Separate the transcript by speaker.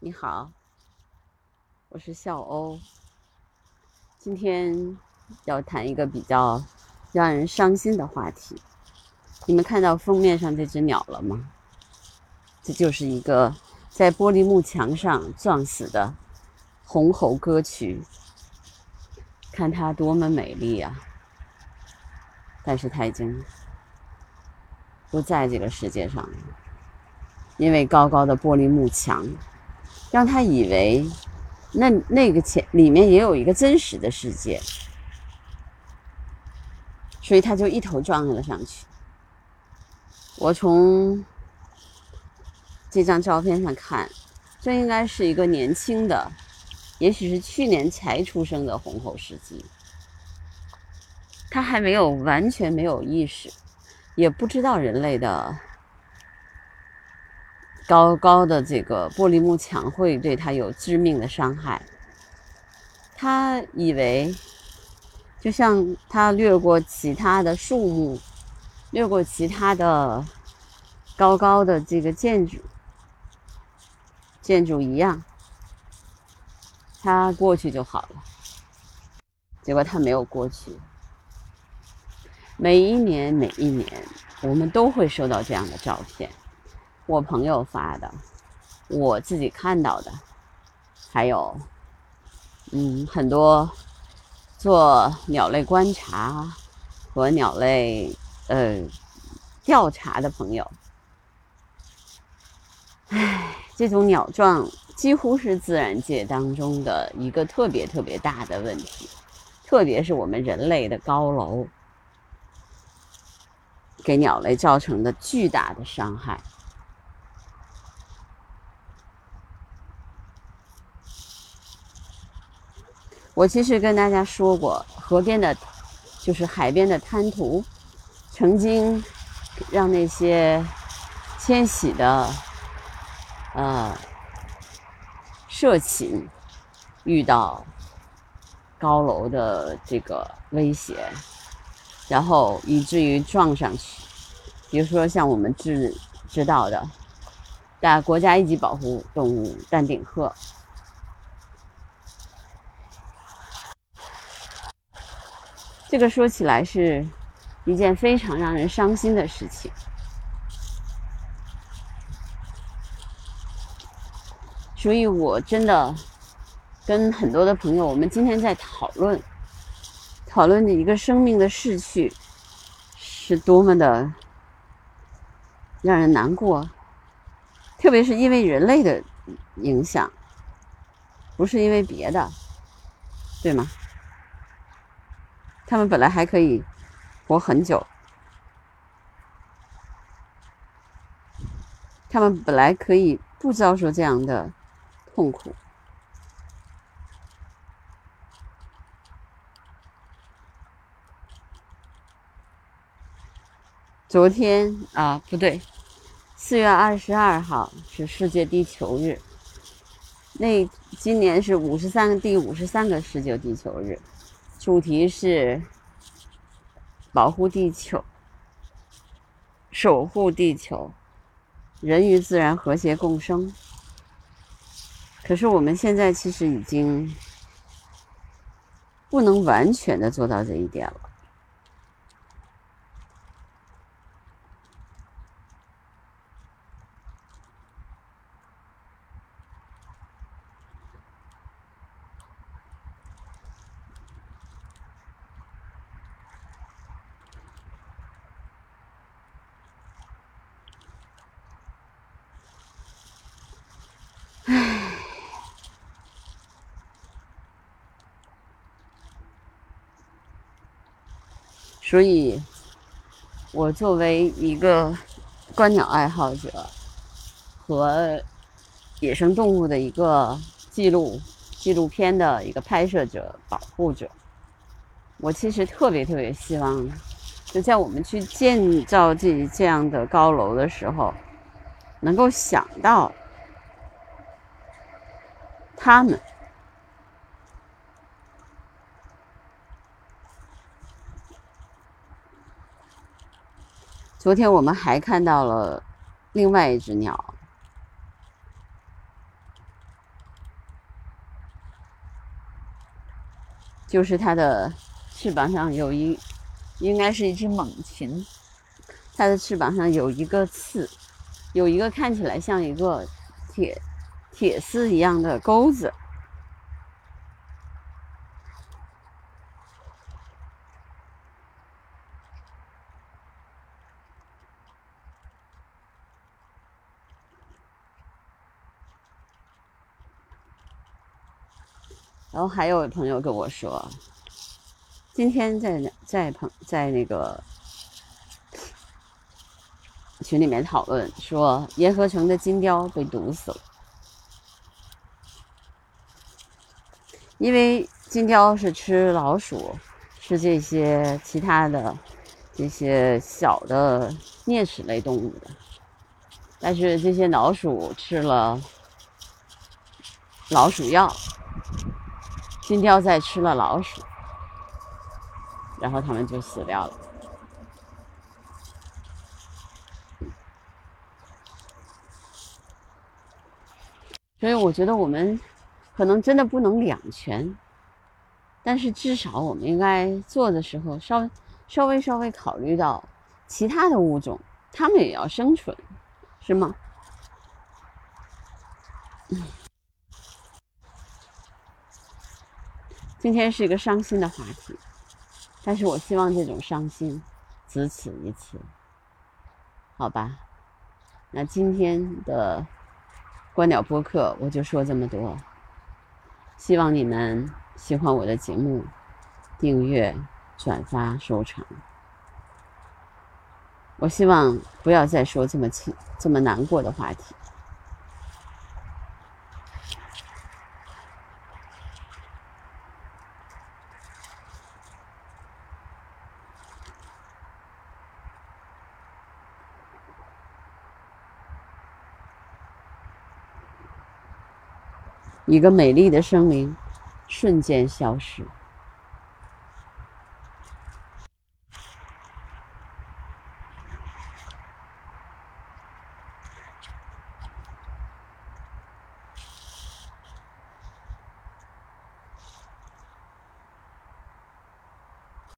Speaker 1: 你好，我是笑欧。今天要谈一个比较让人伤心的话题。你们看到封面上这只鸟了吗？这就是一个在玻璃幕墙上撞死的红喉歌曲。看它多么美丽啊！但是它已经不在这个世界上了，因为高高的玻璃幕墙。让他以为，那那个前里面也有一个真实的世界，所以他就一头撞了上去。我从这张照片上看，这应该是一个年轻的，也许是去年才出生的红喉世纪。他还没有完全没有意识，也不知道人类的。高高的这个玻璃幕墙会对他有致命的伤害。他以为，就像他掠过其他的树木，掠过其他的高高的这个建筑建筑一样，他过去就好了。结果他没有过去。每一年，每一年，我们都会收到这样的照片。我朋友发的，我自己看到的，还有，嗯，很多做鸟类观察和鸟类呃调查的朋友，唉，这种鸟状几乎是自然界当中的一个特别特别大的问题，特别是我们人类的高楼给鸟类造成的巨大的伤害。我其实跟大家说过，河边的，就是海边的滩涂，曾经让那些迁徙的呃社禽遇到高楼的这个威胁，然后以至于撞上去。比如说像我们知知道的，大国家一级保护动物丹顶鹤。这个说起来是一件非常让人伤心的事情，所以我真的跟很多的朋友，我们今天在讨论，讨论的一个生命的逝去是多么的让人难过，特别是因为人类的影响，不是因为别的，对吗？他们本来还可以活很久，他们本来可以不遭受这样的痛苦。昨天啊，不对，四月二十二号是世界地球日，那今年是五十三个第五十三个世界地球日。主题是保护地球、守护地球、人与自然和谐共生。可是我们现在其实已经不能完全的做到这一点了。所以，我作为一个观鸟爱好者和野生动物的一个记录纪录片的一个拍摄者、保护者，我其实特别特别希望，就在我们去建造这这样的高楼的时候，能够想到他们。昨天我们还看到了另外一只鸟。就是它的翅膀上有一应该是一只猛禽。它的翅膀上有一个刺有一个看起来像一个铁铁丝一样的钩子。然后还有朋友跟我说，今天在在朋在那个群里面讨论说，盐河城的金雕被毒死了，因为金雕是吃老鼠，吃这些其他的这些小的啮齿类动物的，但是这些老鼠吃了老鼠药。金雕在吃了老鼠，然后他们就死掉了。所以我觉得我们可能真的不能两全，但是至少我们应该做的时候，稍稍微稍微考虑到其他的物种，它们也要生存，是吗？嗯。今天是一个伤心的话题，但是我希望这种伤心只此一次，好吧？那今天的观鸟播客我就说这么多，希望你们喜欢我的节目，订阅、转发、收藏。我希望不要再说这么轻、这么难过的话题。一个美丽的生灵瞬间消失。